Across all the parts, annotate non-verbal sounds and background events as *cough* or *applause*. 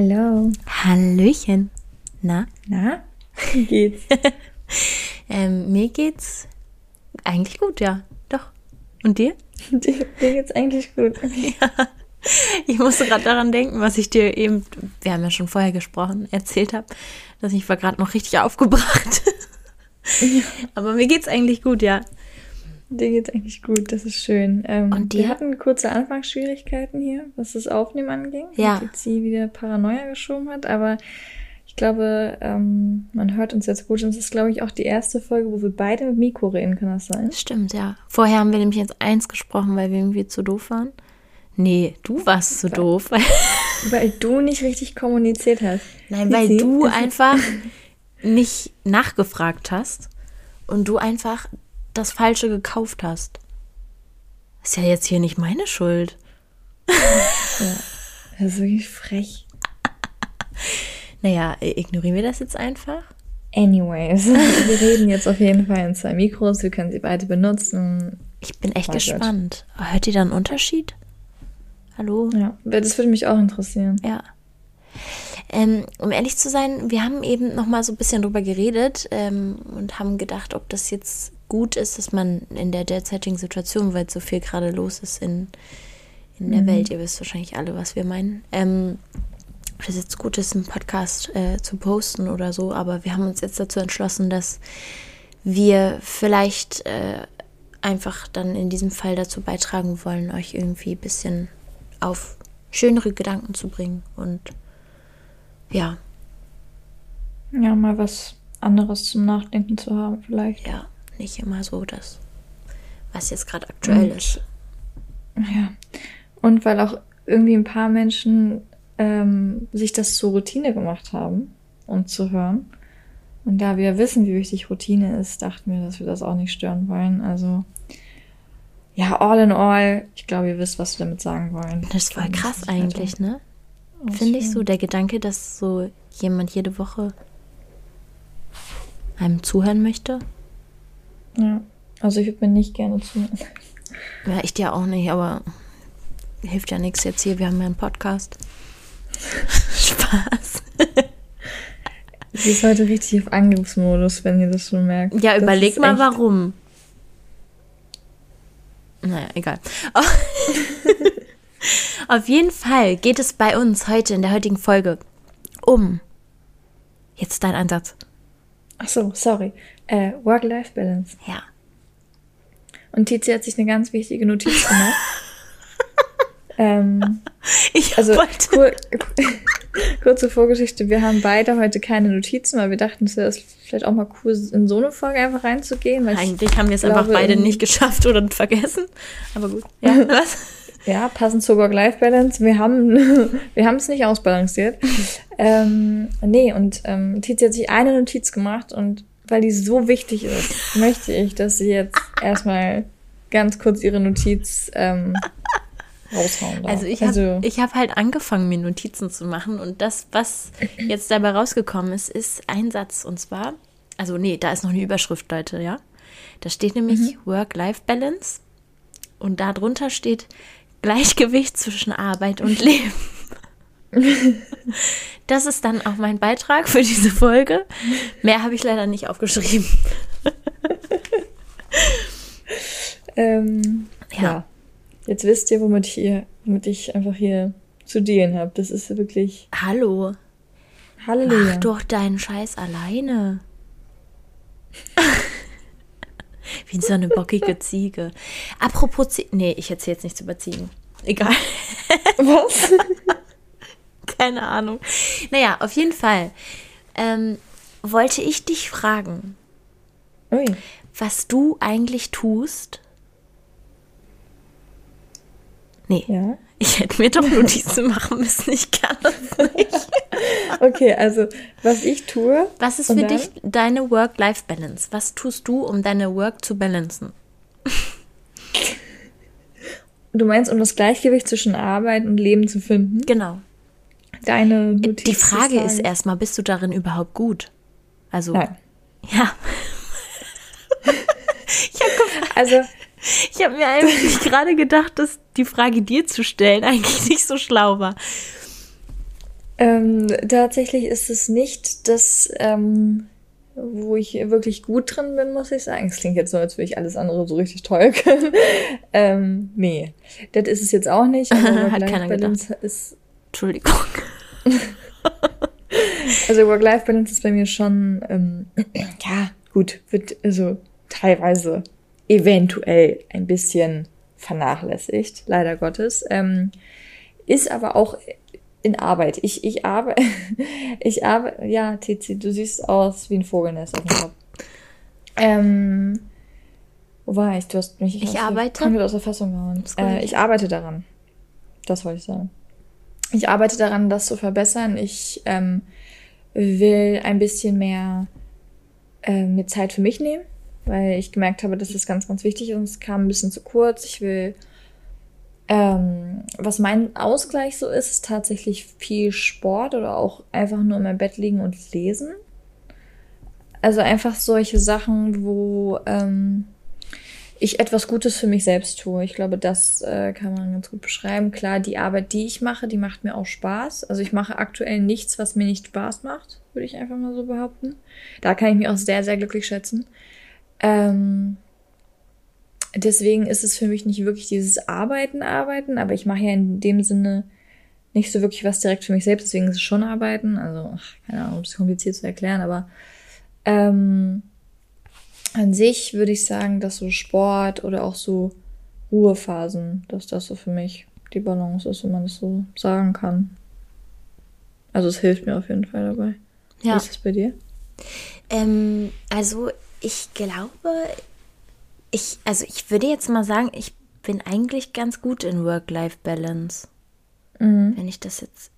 Hallo. Hallöchen. Na? Na? Wie geht's? *laughs* ähm, mir geht's eigentlich gut, ja. Doch. Und dir? *laughs* dir, dir geht's eigentlich gut. *laughs* Ja. Ich musste gerade daran denken, was ich dir eben, wir haben ja schon vorher gesprochen, erzählt habe, dass ich war gerade noch richtig aufgebracht. Ja. Aber mir geht's eigentlich gut, ja. Dir geht's eigentlich gut, das ist schön. Ähm, Und dir? Wir hatten kurze Anfangsschwierigkeiten hier, was das Aufnehmen anging. Ja. Jetzt sie wieder Paranoia geschoben hat, aber ich glaube, ähm, man hört uns jetzt gut. Und es ist, glaube ich, auch die erste Folge, wo wir beide mit Mikro reden, kann das sein? Stimmt, ja. Vorher haben wir nämlich jetzt eins gesprochen, weil wir irgendwie zu doof waren. Nee, du warst zu doof. *laughs* Weil du nicht richtig kommuniziert hast. Nein, weil du einfach *laughs* nicht nachgefragt hast und du einfach das Falsche gekauft hast. Ist ja jetzt hier nicht meine Schuld. Ja, das ist wirklich frech. *laughs* Naja, ignorieren wir das jetzt einfach? Anyways, *laughs* wir reden jetzt auf jeden Fall in zwei Mikros. Wir können sie beide benutzen. Ich bin echt gespannt. Gott. Hört ihr da einen Unterschied? Hallo? Ja, das würde mich auch interessieren. Ja. Ähm, um ehrlich zu sein, wir haben eben noch mal so ein bisschen drüber geredet ähm, und haben gedacht, ob das jetzt gut ist, dass man in der derzeitigen Situation, weil so viel gerade los ist in, in der mhm. Welt, ihr wisst wahrscheinlich alle, was wir meinen, ähm, ob das jetzt gut ist, einen Podcast äh, zu posten oder so, aber wir haben uns jetzt dazu entschlossen, dass wir vielleicht äh, einfach dann in diesem Fall dazu beitragen wollen, euch irgendwie ein bisschen auf schönere Gedanken zu bringen und ja. Ja, mal was anderes zum Nachdenken zu haben, vielleicht. Ja, nicht immer so das, was jetzt gerade aktuell und, ist. Ja. Und weil auch irgendwie ein paar Menschen ähm, sich das zur Routine gemacht haben, um zu hören. Und da wir wissen, wie wichtig Routine ist, dachten wir, dass wir das auch nicht stören wollen. Also ja, all in all, ich glaube, ihr wisst, was wir damit sagen wollen. Das war krass eigentlich, ne? Finde ich so, der Gedanke, dass so jemand jede Woche einem zuhören möchte. Ja, also ich würde mir nicht gerne zuhören. Ja, ich dir auch nicht, aber hilft ja nichts jetzt hier. Wir haben ja einen Podcast. *laughs* Spaß. Sie ist heute richtig auf Angriffsmodus, wenn ihr das schon merkt. Ja, überleg mal warum. Naja, egal. *laughs* Auf jeden Fall geht es bei uns heute in der heutigen Folge um. Jetzt dein Ansatz. Ach so, sorry. Äh, Work-Life-Balance. Ja. Und Tizi hat sich eine ganz wichtige Notiz gemacht. *laughs* ähm, ich also. Kur *laughs* kurze Vorgeschichte. Wir haben beide heute keine Notizen, weil wir dachten, es wäre vielleicht auch mal cool, in so eine Folge einfach reinzugehen. Eigentlich haben wir es einfach beide nicht geschafft oder vergessen. Aber gut. Ja, *laughs* was? Ja, passend zur Work-Life-Balance. Wir haben wir haben es nicht ausbalanciert. ähm, nee, und ähm, Tizi hat sich eine Notiz gemacht und weil die so wichtig ist, möchte ich, dass sie jetzt erstmal ganz kurz ihre Notiz ähm, raushauen darf. Also ich habe also, hab halt angefangen, mir Notizen zu machen und das, was jetzt dabei rausgekommen ist, ist ein Satz und zwar, also nee, da ist noch eine Überschrift, Leute, ja. Da steht nämlich mhm. Work-Life-Balance und darunter steht Gleichgewicht zwischen Arbeit und Leben. *laughs* Das ist dann auch mein Beitrag für diese Folge. Mehr habe ich leider nicht aufgeschrieben. *laughs* ähm, ja. ja. Jetzt wisst ihr, womit ich, hier, womit ich einfach hier zu dealen habe. Das ist wirklich. Hallo. Halleluja. Mach doch deinen Scheiß alleine. *laughs* Wie so eine bockige Ziege. Apropos Ziege. Nee, ich erzähle jetzt nichts über Ziegen. Egal. Was? Keine Ahnung. Naja, auf jeden Fall ähm, wollte ich dich fragen, Ui. was du eigentlich tust. Nee. Ja. Ich hätte mir doch Notizen machen müssen. Ich kann das nicht. *laughs* Okay, also was ich tue. Was ist für dich deine Work-Life-Balance? Was tust du, um deine Work zu balancen? Du meinst, um das Gleichgewicht zwischen Arbeit und Leben zu finden? Genau. Deine Notiz Die Frage ist erstmal, bist du darin überhaupt gut? Also. Nein. Ja. *laughs* ich habe also, ich habe mir eigentlich *laughs* gerade gedacht, dass die Frage dir zu stellen *laughs* eigentlich nicht so schlau war. Ähm, tatsächlich ist es nicht das, ähm, wo ich wirklich gut drin bin, muss ich sagen. Es klingt jetzt so, als würde ich alles andere so richtig toll können. ähm, nee, das ist es jetzt auch nicht. Aber Hat keiner gedacht. ist Entschuldigung. *laughs* Also Work-Life-Balance ist bei mir schon, ähm, *clears throat* ja, gut, wird also teilweise eventuell ein bisschen vernachlässigt, leider Gottes. Ähm, ist aber auch in Arbeit. Ich, ich arbeite, *laughs* ich arbeite, ja, Tizi, du siehst aus wie ein Vogelnest auf dem Kopf. Ähm, wo war ich? Du hast mich Ich aus arbeite? komplett aus der Fassung gehauen. Äh, ich arbeite daran. Das wollte ich sagen. Ich arbeite daran, das zu verbessern. Ich ähm, will ein bisschen mehr äh, mir Zeit für mich nehmen, weil ich gemerkt habe, dass das ganz, ganz wichtig ist. und Es kam ein bisschen zu kurz. Ich will, ähm, was mein Ausgleich so ist, ist tatsächlich viel Sport oder auch einfach nur in meinem Bett liegen und lesen. Also einfach solche Sachen, wo ähm, ich etwas Gutes für mich selbst tue. Ich glaube, das äh, kann man ganz gut beschreiben. Klar, die Arbeit, die ich mache, die macht mir auch Spaß. Also ich mache aktuell nichts, was mir nicht Spaß macht, würde ich einfach mal so behaupten. Da kann ich mich auch sehr, sehr glücklich schätzen. Ähm, deswegen ist es für mich nicht wirklich dieses Arbeiten, Arbeiten, aber ich mache ja in dem Sinne nicht so wirklich was direkt für mich selbst, deswegen ist es schon Arbeiten. Also, ach, keine Ahnung, ist kompliziert zu erklären, aber ähm, an sich würde ich sagen, dass so Sport oder auch so Ruhephasen, dass das so für mich die Balance ist, wenn man das so sagen kann. Also es hilft mir auf jeden Fall dabei. Wie Ja. ist das bei dir? Ähm, also ich glaube, ich, also ich würde jetzt mal sagen, ich bin eigentlich ganz gut in Work-Life-Balance. Mhm. Wenn ich das jetzt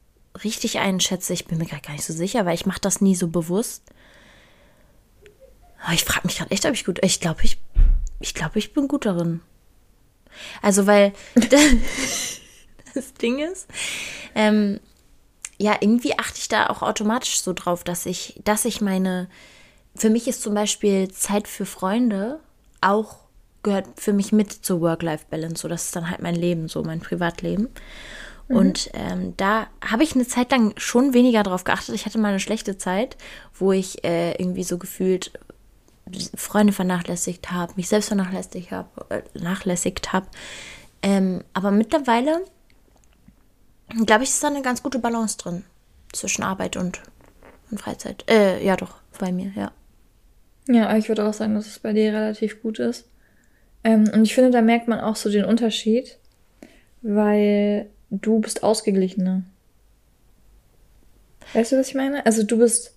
richtig einschätze, ich bin mir gerade gar nicht so sicher, weil ich mache das nie so bewusst. Aber ich frage mich gerade echt, ob ich gut. Ich glaube, ich, ich glaube, ich bin gut darin. Also, weil *laughs* das Ding ist, ähm, ja, irgendwie achte ich da auch automatisch so drauf, dass ich, dass ich meine, für mich ist zum Beispiel Zeit für Freunde auch gehört für mich mit zur Work-Life-Balance. So, das ist dann halt mein Leben, so mein Privatleben. Und ähm, da habe ich eine Zeit lang schon weniger drauf geachtet. Ich hatte mal eine schlechte Zeit, wo ich äh, irgendwie so gefühlt Freunde vernachlässigt habe, mich selbst vernachlässigt habe, äh, nachlässigt habe. Ähm, aber mittlerweile, glaube ich, ist da eine ganz gute Balance drin zwischen Arbeit und, und Freizeit. Äh, ja, doch, bei mir, ja. Ja, ich würde auch sagen, dass es bei dir relativ gut ist. Ähm, und ich finde, da merkt man auch so den Unterschied, weil du bist ausgeglichener. Weißt du, was ich meine? Also du bist,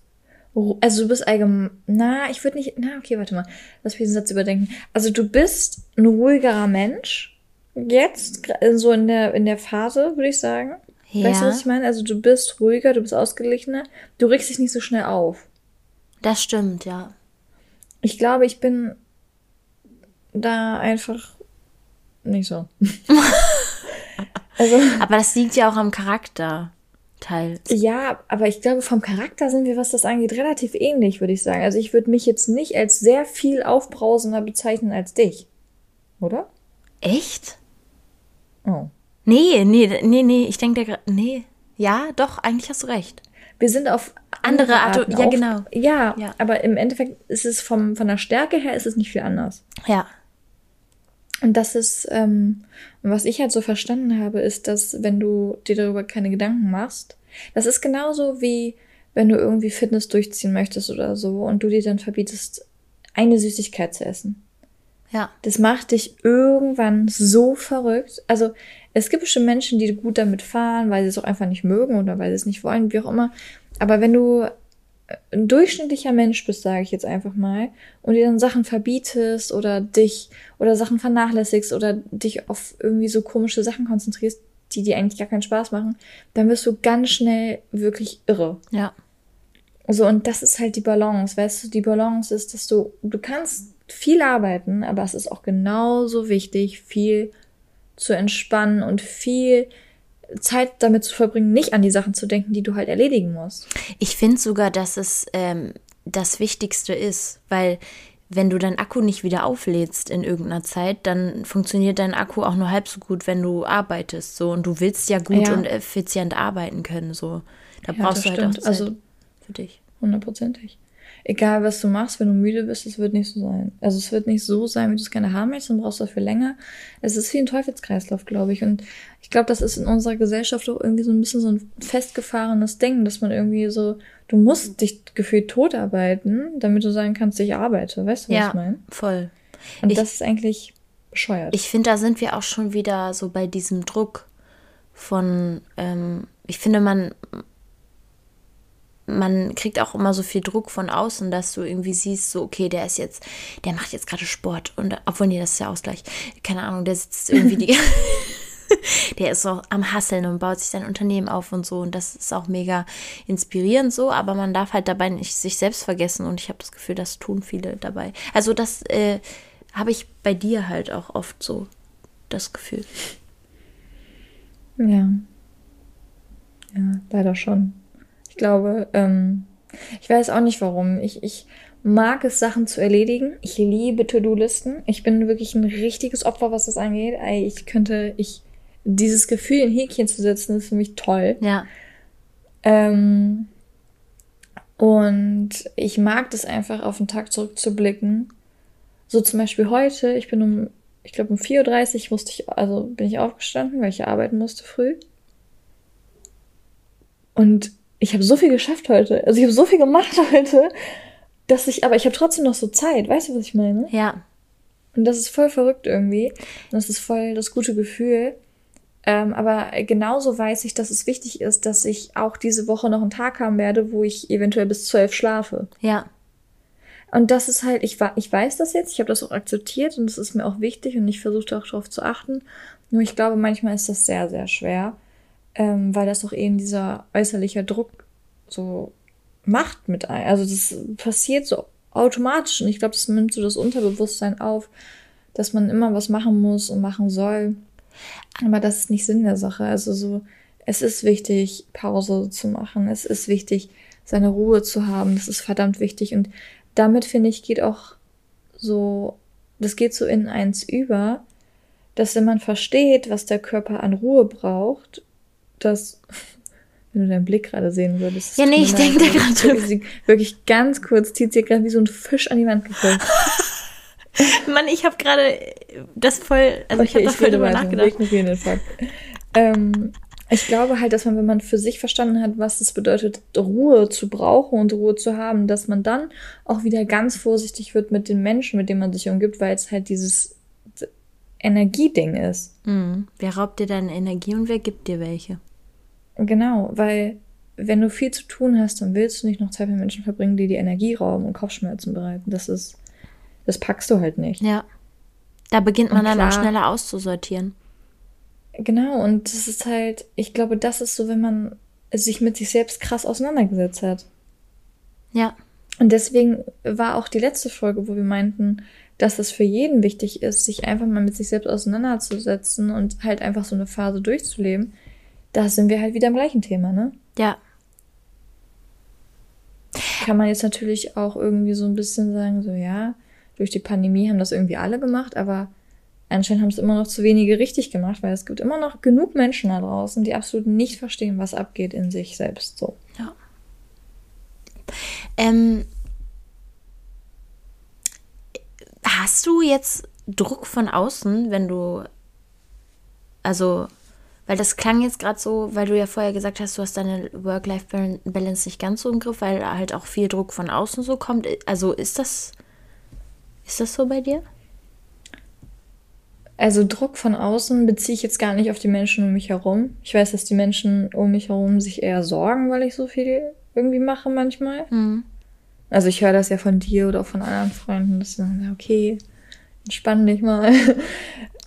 also du bist allgemein, na, ich würde nicht, na, okay, warte mal, lass mich diesen Satz überdenken. Also du bist ein ruhigerer Mensch, jetzt, so in der, in der Phase, würde ich sagen. Weißt du, Ja. was ich meine? Also du bist ruhiger, du bist ausgeglichener, du regst dich nicht so schnell auf. Das stimmt, ja. Ich glaube, ich bin da einfach nicht so. *laughs* also, Aber das liegt ja auch am Charakter teils. ja, aber ich glaube, vom Charakter sind wir, was das angeht, relativ ähnlich, würde ich sagen. Also, ich würde mich jetzt nicht als sehr viel aufbrausender bezeichnen als dich. Oder? Echt? Oh. Nee, nee, nee, nee, ich denke gerade, nee. Ja, doch, eigentlich hast du recht. Wir sind auf Andere Art- Arten ja, auf- genau. Ja, Ja. aber im Endeffekt ist es vom, von der Stärke her ist es nicht viel anders. Ja. Und das ist, ähm, was ich halt so verstanden habe, ist, dass wenn du dir darüber keine Gedanken machst, das ist genauso wie wenn du irgendwie Fitness durchziehen möchtest oder so und du dir dann verbietest, eine Süßigkeit zu essen. Ja. Das macht dich irgendwann so verrückt. Also es gibt bestimmt Menschen, die gut damit fahren, weil sie es auch einfach nicht mögen oder weil sie es nicht wollen, wie auch immer. Aber wenn du ein durchschnittlicher Mensch bist, sage ich jetzt einfach mal, und dir dann Sachen verbietest oder dich oder Sachen vernachlässigst oder dich auf irgendwie so komische Sachen konzentrierst, die dir eigentlich gar keinen Spaß machen, dann wirst du ganz schnell wirklich irre. Ja. So, und das ist halt die Balance, weißt du, die Balance ist, dass du, du kannst viel arbeiten, aber es ist auch genauso wichtig, viel zu entspannen und viel Zeit damit zu verbringen, nicht an die Sachen zu denken, die du halt erledigen musst. Ich finde sogar, dass es ähm, das Wichtigste ist, weil wenn du deinen Akku nicht wieder auflädst in irgendeiner Zeit, dann funktioniert dein Akku auch nur halb so gut, wenn du arbeitest. So und du willst ja gut Ja. und effizient arbeiten können. So, Da ja, brauchst du halt stimmt. auch Zeit also, für dich. Hundertprozentig egal was du machst, wenn du müde bist, es wird nicht so sein. Also es wird nicht so sein, wie du es gerne haben möchtest, dann brauchst du dafür länger. Es ist wie ein Teufelskreislauf, glaube ich. Und ich glaube, das ist in unserer Gesellschaft auch irgendwie so ein bisschen so ein festgefahrenes Ding, dass man irgendwie so, du musst dich gefühlt totarbeiten, damit du sagen kannst, ich arbeite. Weißt du, was ja, ich meine? voll. Und ich, das ist eigentlich bescheuert. Ich finde, da sind wir auch schon wieder so bei diesem Druck von, ähm, ich finde, man, man kriegt auch immer so viel Druck von außen, dass du irgendwie siehst, so, okay, der ist jetzt, der macht jetzt gerade Sport und obwohl, nee, das ist ja Ausgleich. Keine Ahnung, der sitzt irgendwie die. *laughs* der ist auch am Hasseln und baut sich sein Unternehmen auf und so. Und das ist auch mega inspirierend so, aber man darf halt dabei nicht sich selbst vergessen. Und ich habe das Gefühl, das tun viele dabei. Also, das äh, habe ich bei dir halt auch oft so das Gefühl. Ja. Ja, leider schon. Ich glaube, ähm, ich weiß auch nicht warum. Ich, ich mag es, Sachen zu erledigen. Ich liebe To-Do-Listen. Ich bin wirklich ein richtiges Opfer, was das angeht. Ich könnte, ich, dieses Gefühl, in Häkchen zu setzen, ist für mich toll. Ja. Ähm, und ich mag das einfach, auf den Tag zurückzublicken. So zum Beispiel heute, ich bin um, ich glaube um 4.30 Uhr musste ich, also bin ich aufgestanden, weil ich arbeiten musste früh. Und ich habe so viel geschafft heute. Also ich habe so viel gemacht *laughs* heute, dass ich, aber ich habe trotzdem noch so Zeit. Weißt du, was ich meine? Ja. Und das ist voll verrückt irgendwie. Und das ist voll das gute Gefühl. Ähm, aber genauso weiß ich, dass es wichtig ist, dass ich auch diese Woche noch einen Tag haben werde, wo ich eventuell bis zwölf schlafe. Ja. Und das ist halt, ich, ich weiß das jetzt, ich habe das auch akzeptiert und es ist mir auch wichtig und ich versuche auch darauf zu achten. Nur ich glaube, manchmal ist das sehr, sehr schwer ähm, weil das auch eben dieser äußerliche Druck so macht mit ein. Also das passiert so automatisch und ich glaube, das nimmt so das Unterbewusstsein auf, dass man immer was machen muss und machen soll. Aber das ist nicht Sinn der Sache. Also so, es ist wichtig, Pause zu machen. Es ist wichtig, seine Ruhe zu haben. Das ist verdammt wichtig. Und damit, finde ich, geht auch so, das geht so in eins über, dass wenn man versteht, was der Körper an Ruhe braucht dass, *laughs* wenn du deinen Blick gerade sehen würdest. Ja, nee, ich denke da gerade wirklich, wirklich ganz kurz zieht sie gerade wie so ein Fisch an die Wand gefolgt. *laughs* Mann, ich habe gerade das voll, also okay, ich habe voll drüber nachgedacht. Ähm, ich glaube halt, dass man, wenn man für sich verstanden hat, was es bedeutet, Ruhe zu brauchen und Ruhe zu haben, dass man dann auch wieder ganz vorsichtig wird mit den Menschen, mit denen man sich umgibt, weil es halt dieses Energieding ist. Mhm. Wer raubt dir deine Energie und wer gibt dir welche? Genau, weil wenn du viel zu tun hast, dann willst du nicht noch Zeit mit Menschen verbringen, die dir Energie rauben und Kopfschmerzen bereiten. Das ist, das packst du halt nicht. Ja. Da beginnt man dann auch schneller auszusortieren. Genau, und das ist halt, ich glaube, das ist so, wenn man sich mit sich selbst krass auseinandergesetzt hat. Ja. Und deswegen war auch die letzte Folge, wo wir meinten, dass es für jeden wichtig ist, sich einfach mal mit sich selbst auseinanderzusetzen und halt einfach so eine Phase durchzuleben da sind wir halt wieder im gleichen Thema, ne? Ja. Kann man jetzt natürlich auch irgendwie so ein bisschen sagen, so ja, durch die Pandemie haben das irgendwie alle gemacht, aber anscheinend haben es immer noch zu wenige richtig gemacht, weil es gibt immer noch genug Menschen da draußen, die absolut nicht verstehen, was abgeht in sich selbst so. Ja. Ähm, hast du jetzt Druck von außen, wenn du also weil das klang jetzt gerade so, weil du ja vorher gesagt hast, du hast deine Work-Life-Balance nicht ganz so im Griff, weil halt auch viel Druck von außen so kommt. Also ist das, ist das so bei dir? Also Druck von außen beziehe ich jetzt gar nicht auf die Menschen um mich herum. Ich weiß, dass die Menschen um mich herum sich eher sorgen, weil ich so viel irgendwie mache manchmal. Mhm. Also ich höre das ja von dir oder auch von anderen Freunden, dass sie sagen, okay, entspann dich mal. *laughs*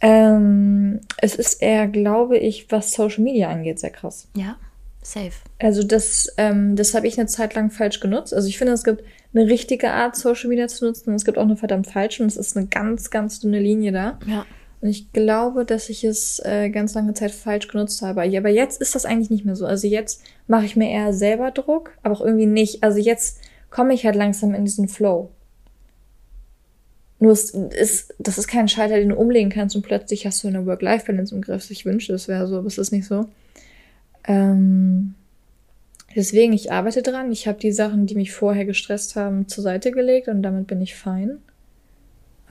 Ähm, es ist eher, glaube ich, was Social Media angeht, sehr krass. Ja, safe. Also das, ähm, das habe ich eine Zeit lang falsch genutzt. Also ich finde, es gibt eine richtige Art, Social Media zu nutzen und es gibt auch eine verdammt falsche und es ist eine ganz, ganz dünne Linie da. Ja. Und ich glaube, dass ich es äh, ganz lange Zeit falsch genutzt habe. Aber jetzt ist das eigentlich nicht mehr so. Also jetzt mache ich mir eher selber Druck, aber auch irgendwie nicht. Also jetzt komme ich halt langsam in diesen Flow. Nur es ist, das ist kein Schalter, den du umlegen kannst und plötzlich hast du eine Work-Life-Balance im Griff. Ich wünschte, es wäre so, aber es ist nicht so. Ähm, Deswegen, ich arbeite dran. Ich habe die Sachen, die mich vorher gestresst haben, zur Seite gelegt und damit bin ich fein.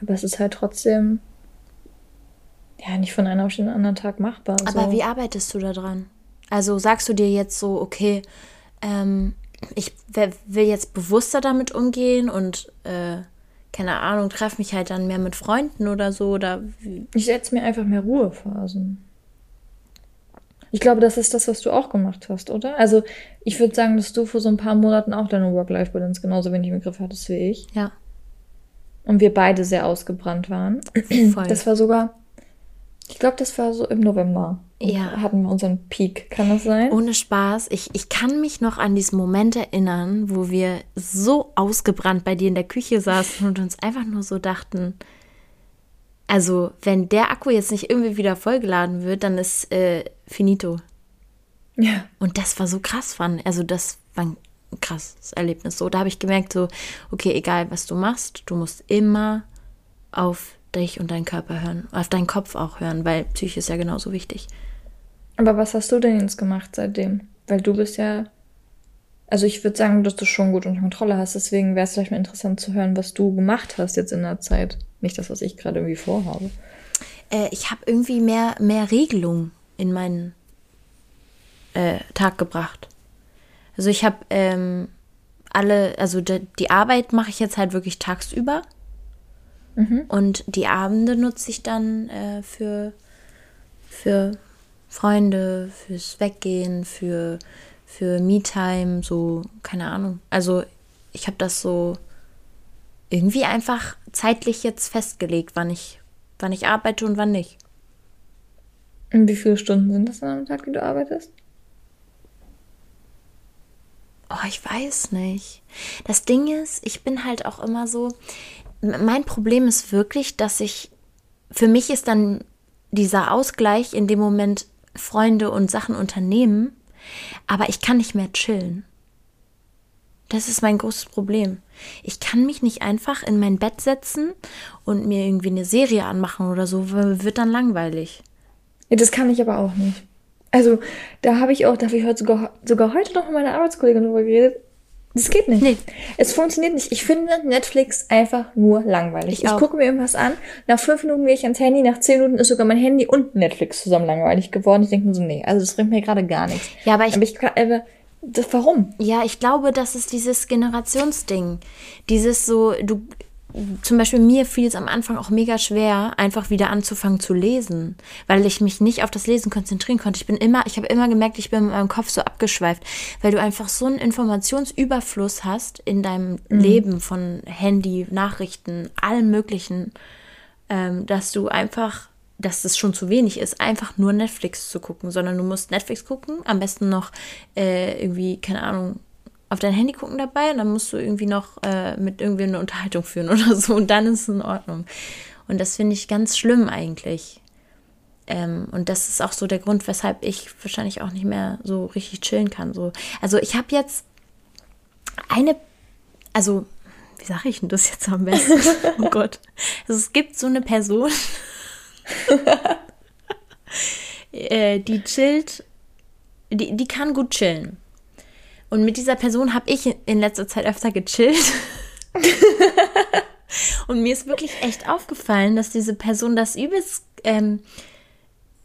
Aber es ist halt trotzdem ja nicht von einem auf den anderen Tag machbar. Aber so. wie arbeitest du da dran? Also sagst du dir jetzt so, okay, ähm, ich will jetzt bewusster damit umgehen und äh, keine Ahnung, treffe mich halt dann mehr mit Freunden oder so oder Ich setze mir einfach mehr Ruhephasen. Ich glaube, das ist das, was du auch gemacht hast, oder? Also, ich würde sagen, dass du vor so ein paar Monaten auch deine Work-Life-Balance genauso wenig im Griff hattest wie ich. Ja. Und wir beide sehr ausgebrannt waren. Voll. Das war sogar, ich glaube, das war so im November. Ja. Hatten wir unseren Peak, kann das sein? Ohne Spaß, ich, ich kann mich noch an diesen Moment erinnern, wo wir so ausgebrannt bei dir in der Küche saßen und uns einfach nur so dachten, also wenn der Akku jetzt nicht irgendwie wieder vollgeladen wird, dann ist äh, finito. Ja. Und das war so krass, fand. Also das war ein krasses Erlebnis. So, da habe ich gemerkt, so, okay, egal was du machst, du musst immer auf dich und deinen Körper hören, auf deinen Kopf auch hören, weil Psyche ist ja genauso wichtig. Aber was hast du denn jetzt gemacht seitdem? Weil du bist ja. Also ich würde sagen, dass du schon gut unter Kontrolle hast. Deswegen wäre es vielleicht mal interessant zu hören, was du gemacht hast jetzt in der Zeit. Nicht das, was ich gerade irgendwie vorhabe. Äh, ich habe irgendwie mehr, mehr Regelung in meinen äh, Tag gebracht. Also ich habe ähm, alle, also die, die Arbeit mache ich jetzt halt wirklich tagsüber. Und die Abende nutze ich dann äh, für, für Freunde, fürs Weggehen, für, für Me-Time, so, keine Ahnung. Also ich habe das so irgendwie einfach zeitlich jetzt festgelegt, wann ich, wann ich arbeite und wann nicht. Und wie viele Stunden sind das dann am Tag, die du arbeitest? Oh, ich weiß nicht. Das Ding ist, ich bin halt auch immer so. Mein Problem ist wirklich, dass ich. Für mich ist dann dieser Ausgleich in dem Moment Freunde und Sachen unternehmen, aber ich kann nicht mehr chillen. Das ist mein großes Problem. Ich kann mich nicht einfach in mein Bett setzen und mir irgendwie eine Serie anmachen oder so, wird dann langweilig. Das kann ich aber auch nicht. Also, da habe ich auch, da habe ich heute sogar, sogar heute noch mit meiner Arbeitskollegin drüber geredet. Das geht nicht. Nee. Es funktioniert nicht. Ich finde Netflix einfach nur langweilig. Ich Ich, gucke mir irgendwas an, nach fünf Minuten gehe ich ans Handy, nach zehn Minuten ist sogar mein Handy und Netflix zusammen langweilig geworden. Ich denke mir so, nee, also das bringt mir gerade gar nichts. Ja, aber ich- aber ich aber das, warum? Ja, ich glaube, das ist dieses Generationsding. Dieses so, du, zum Beispiel mir fiel es am Anfang auch mega schwer, einfach wieder anzufangen zu lesen, weil ich mich nicht auf das Lesen konzentrieren konnte. Ich bin immer, ich habe immer gemerkt, ich bin mit meinem Kopf so abgeschweift, weil du einfach so einen Informationsüberfluss hast in deinem Leben von Handy, Nachrichten, allem Möglichen, ähm, dass du einfach, dass es schon zu wenig ist, einfach nur Netflix zu gucken, sondern du musst Netflix gucken, am besten noch äh, irgendwie, keine Ahnung, auf dein Handy gucken dabei und dann musst du irgendwie noch äh, mit irgendwie eine Unterhaltung führen *laughs* oder so und dann ist es in Ordnung. Und das finde ich ganz schlimm eigentlich. Ähm, und das ist auch so der Grund, weshalb ich wahrscheinlich auch nicht mehr so richtig chillen kann. So. Also ich habe jetzt eine, also wie sage ich denn das jetzt am besten? *laughs* oh Gott. Also es gibt so eine Person, *laughs* äh, die chillt, die, die kann gut chillen. Und mit dieser Person habe ich in letzter Zeit öfter gechillt. *laughs* Und mir ist wirklich echt aufgefallen, dass diese Person das übelst ähm,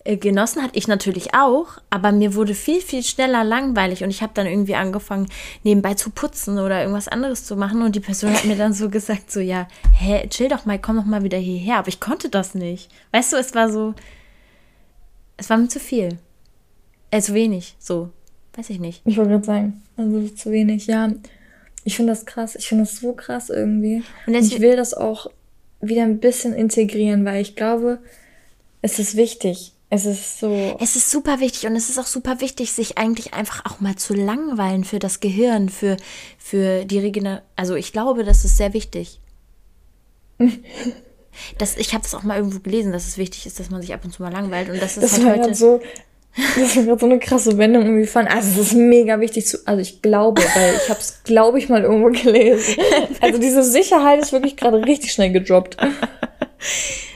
äh, genossen hat. Ich natürlich auch, aber mir wurde viel, viel schneller langweilig und ich habe dann irgendwie angefangen, nebenbei zu putzen oder irgendwas anderes zu machen. Und die Person hat mir dann so gesagt: So, ja, hä, chill doch mal, komm doch mal wieder hierher. Aber ich konnte das nicht. Weißt du, es war so, es war mir zu viel. Äh, zu wenig, so. Weiß ich nicht. Ich wollte gerade sagen, also das ist zu wenig. Ja, ich finde das krass. Ich finde das so krass irgendwie. Und Und, ich will das auch wieder ein bisschen integrieren, weil ich glaube, es ist wichtig. Es ist so. Es ist super wichtig und es ist auch super wichtig, sich eigentlich einfach auch mal zu langweilen für das Gehirn, für, für die Regeneration. Also ich glaube, das ist sehr wichtig. *laughs* Das, ich habe das auch mal irgendwo gelesen, dass es wichtig ist, dass man sich ab und zu mal langweilt. Und das ist Das halt war heute. so. Das war gerade so eine krasse Wendung irgendwie von. Also es ist mega wichtig zu. Also ich glaube, weil ich habe es, glaube ich, mal irgendwo gelesen. Also diese Sicherheit ist wirklich gerade richtig schnell gedroppt.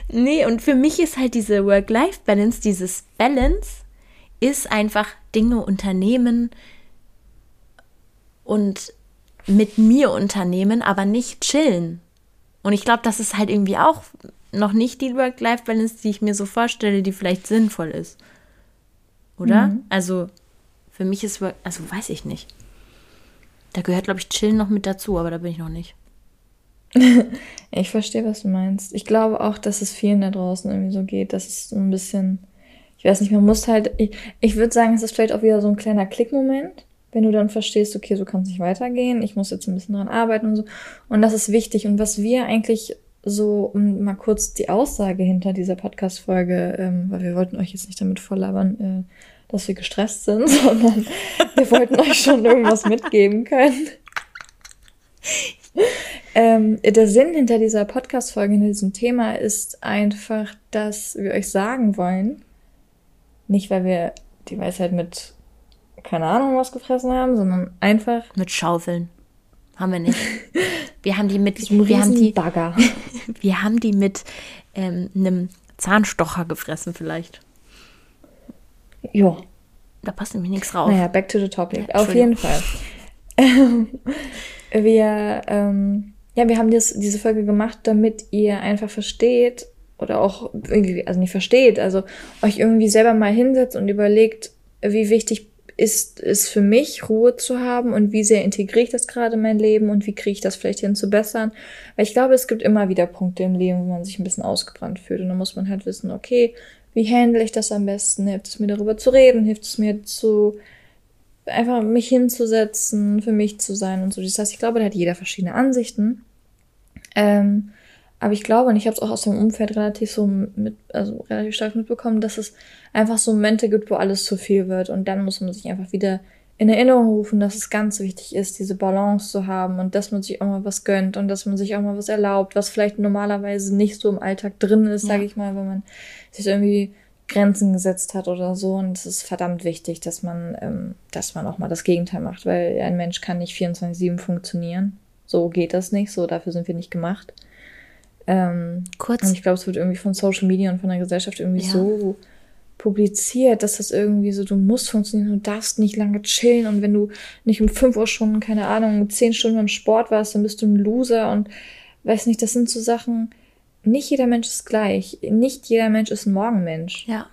Nee, und für mich ist halt diese Work-Life-Balance, dieses Balance, ist einfach Dinge unternehmen und mit mir unternehmen, aber nicht chillen. Und ich glaube, das ist halt irgendwie auch noch nicht die Work-Life-Balance, die ich mir so vorstelle, die vielleicht sinnvoll ist. Oder? Mhm. Also für mich ist also weiß ich nicht. Da gehört, glaube ich, Chillen noch mit dazu, aber da bin ich noch nicht. *laughs* ich verstehe, was du meinst. Ich glaube auch, dass es vielen da draußen irgendwie so geht, dass es so ein bisschen, ich weiß nicht, man muss halt, ich, ich würde sagen, es ist vielleicht auch wieder so ein kleiner Klickmoment, wenn du dann verstehst, okay, so kann es nicht weitergehen, ich muss jetzt ein bisschen dran arbeiten und so. Und das ist wichtig. Und was wir eigentlich so, um mal kurz die Aussage hinter dieser Podcast-Folge, ähm, weil wir wollten euch jetzt nicht damit volllabern, äh, dass wir gestresst sind, *laughs* sondern wir wollten euch schon irgendwas mitgeben können. ähm, der Sinn hinter dieser Podcast-Folge, hinter diesem Thema ist einfach, dass wir euch sagen wollen, nicht weil wir die Weisheit mit keine Ahnung was gefressen haben, sondern einfach mit Schaufeln. Haben wir nicht. *laughs* Wir haben die mit wir haben die Bagger. *laughs* wir haben die mit ähm, einem Zahnstocher gefressen vielleicht. Ja. Da passt nämlich nichts raus. Naja, back to the topic. Ja, Auf jeden Fall. wir, ähm, ja, wir haben das, diese Folge gemacht, damit ihr einfach versteht oder auch irgendwie, also nicht versteht, also euch irgendwie selber mal hinsetzt und überlegt, wie wichtig ist es für mich, Ruhe zu haben und wie sehr integriere ich das gerade in mein Leben und wie kriege ich das vielleicht hin zu bessern. Weil ich glaube, es gibt immer wieder Punkte im Leben, wo man sich ein bisschen ausgebrannt fühlt und dann muss man halt wissen, okay, wie handle ich das am besten? Hilft es mir darüber zu reden? Hilft es mir zu einfach mich hinzusetzen, für mich zu sein und so. Das heißt, ich glaube, da hat jeder verschiedene Ansichten. Ähm, aber ich glaube, und ich habe es auch aus dem Umfeld relativ so mit, also relativ stark mitbekommen, dass es einfach so Momente gibt, wo alles zu viel wird. Und dann muss man sich einfach wieder in Erinnerung rufen, dass es ganz wichtig ist, diese Balance zu haben und dass man sich auch mal was gönnt und dass man sich auch mal was erlaubt, was vielleicht normalerweise nicht so im Alltag drin ist, ja. sage ich mal, wenn man sich irgendwie Grenzen gesetzt hat oder so. Und es ist verdammt wichtig, dass man, ähm, dass man auch mal das Gegenteil macht, weil ein Mensch kann nicht 24-7 funktionieren. So geht das nicht, so dafür sind wir nicht gemacht. Ähm, Kurz. Und ich glaube, es wird irgendwie von Social Media und von der Gesellschaft irgendwie ja. so publiziert, dass das irgendwie so, du musst funktionieren, du darfst nicht lange chillen und wenn du nicht um fünf Uhr schon, keine Ahnung, zehn Stunden im Sport warst, dann bist du ein Loser und weiß nicht, das sind so Sachen, nicht jeder Mensch ist gleich, nicht jeder Mensch ist ein Morgenmensch. Ja.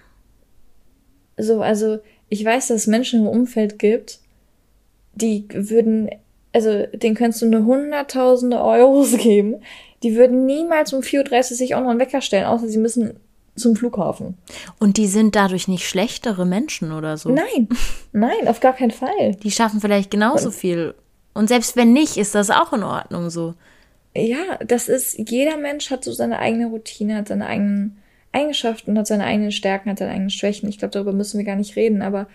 So, also ich weiß, dass es Menschen im Umfeld gibt, die würden, also denen könntest du eine hunderttausende Euros *laughs* geben, die würden niemals um 4.30 Uhr sich auch noch einen Wecker stellen, außer sie müssen zum Flughafen. Und die sind dadurch nicht schlechtere Menschen oder so? Nein, *laughs* nein, auf gar keinen Fall. Die schaffen vielleicht genauso Und, viel. Und selbst wenn nicht, ist das auch in Ordnung so. Ja, das ist, jeder Mensch hat so seine eigene Routine, hat seine eigenen Eigenschaften, hat seine eigenen Stärken, hat seine eigenen Schwächen. Ich glaube, darüber müssen wir gar nicht reden, aber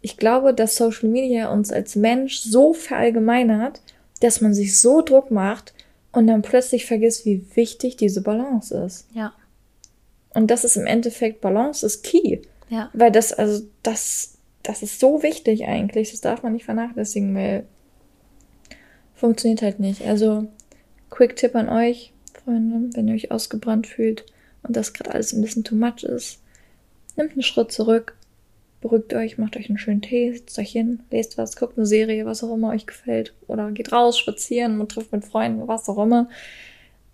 ich glaube, dass Social Media uns als Mensch so verallgemeinert, dass man sich so Druck macht, und dann plötzlich vergisst, wie wichtig diese Balance ist. Ja. Und das ist im Endeffekt Balance ist key. Ja. Weil das, also, das, das ist so wichtig eigentlich. Das darf man nicht vernachlässigen, weil funktioniert halt nicht. Also, Quick Tipp an euch, Freunde, wenn ihr euch ausgebrannt fühlt und das gerade alles ein bisschen too much ist, nehmt einen Schritt zurück, beruhigt euch, macht euch einen schönen Tee, setzt euch hin, lest was, guckt eine Serie, was auch immer euch gefällt. Oder geht raus, spazieren und trifft mit Freunden, was auch immer.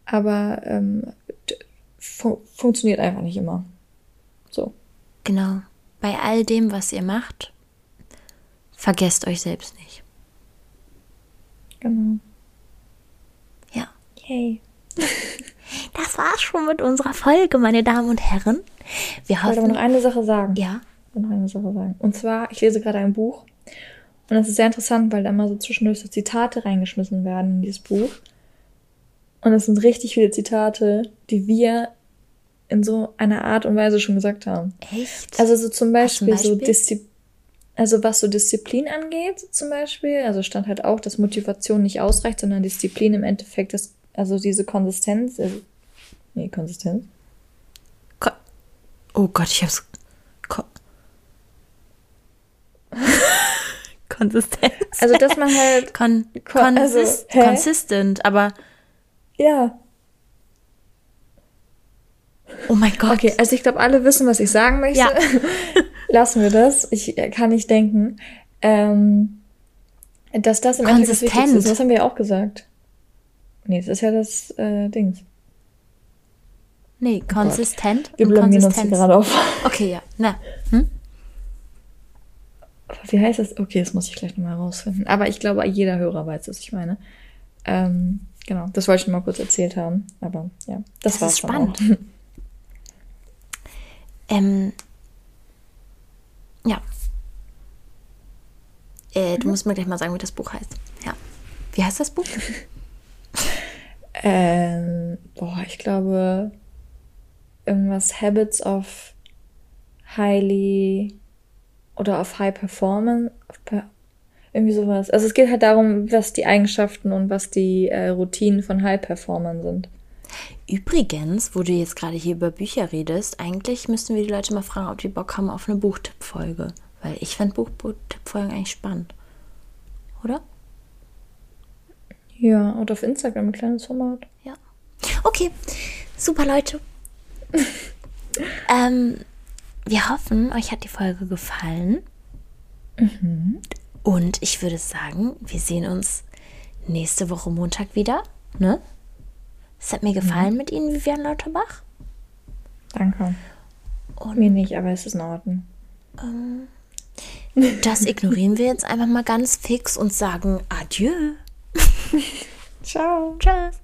Aber ähm, fu funktioniert einfach nicht immer. So. Genau. Bei all dem, was ihr macht, vergesst euch selbst nicht. Genau. Ja. Yay. *laughs* Das war's schon mit unserer Folge, meine Damen und Herren. Wir ich wollte aber noch eine Sache sagen. Ja noch eine Sache sagen. Und zwar, ich lese gerade ein Buch. Und das ist sehr interessant, weil da immer so zwischendurch so Zitate reingeschmissen werden in dieses Buch. Und es sind richtig viele Zitate, die wir in so einer Art und Weise schon gesagt haben. Echt? Also so zum Beispiel, Beispiel? so Disziplin. Also was so Disziplin angeht, zum Beispiel, also stand halt auch, dass Motivation nicht ausreicht, sondern Disziplin im Endeffekt ist, also diese Konsistenz, also, nee, Konsistenz. oh Gott, ich hab's *laughs* Konsistenz. Also, dass man halt. Kon kon also, consistent, aber. Ja. Oh mein Gott. Okay, also ich glaube, alle wissen, was ich sagen möchte. Ja. *laughs* Lassen wir das. Ich kann nicht denken. Ähm, Dass das im Endeffekt das Wichtigste ist. Das haben wir ja auch gesagt. Nee, das ist ja das äh, Dings. Nee, konsistent. Oh wir blamieren uns gerade auf. Okay, ja. Na. Hm? Wie heißt das? Okay, das muss ich gleich nochmal rausfinden. Aber ich glaube, jeder Hörer weiß, was ich meine. Ähm, genau, das wollte ich nur mal kurz erzählt haben. Aber ja, das, das ist spannend. *laughs* ähm, ja. Äh, du mhm. musst mir gleich mal sagen, wie das Buch heißt. Ja. Wie heißt das Buch? *laughs* ähm, boah, ich glaube irgendwas Habits of Highly oder auf High Performance. irgendwie sowas. Also es geht halt darum, was die Eigenschaften und was die äh, Routinen von High Performern sind. Übrigens, wo du jetzt gerade hier über Bücher redest, eigentlich müssten wir die Leute mal fragen, ob die Bock haben auf eine Buchtippfolge. Weil ich fände Buchtippfolgen eigentlich spannend. Oder? Ja, und auf Instagram ein kleines Format. Ja. Okay, super Leute. *laughs* ähm, wir hoffen, euch hat die Folge gefallen. Mhm. Und ich würde sagen, wir sehen uns nächste Woche Montag wieder. Ne? Es hat mir gefallen mhm. mit Ihnen, Vivian Lauterbach. Danke. Und mir nicht, aber es ist in Ordnung. Ähm, das ignorieren wir jetzt einfach mal ganz fix und sagen Adieu. *laughs* Ciao. Tschüss.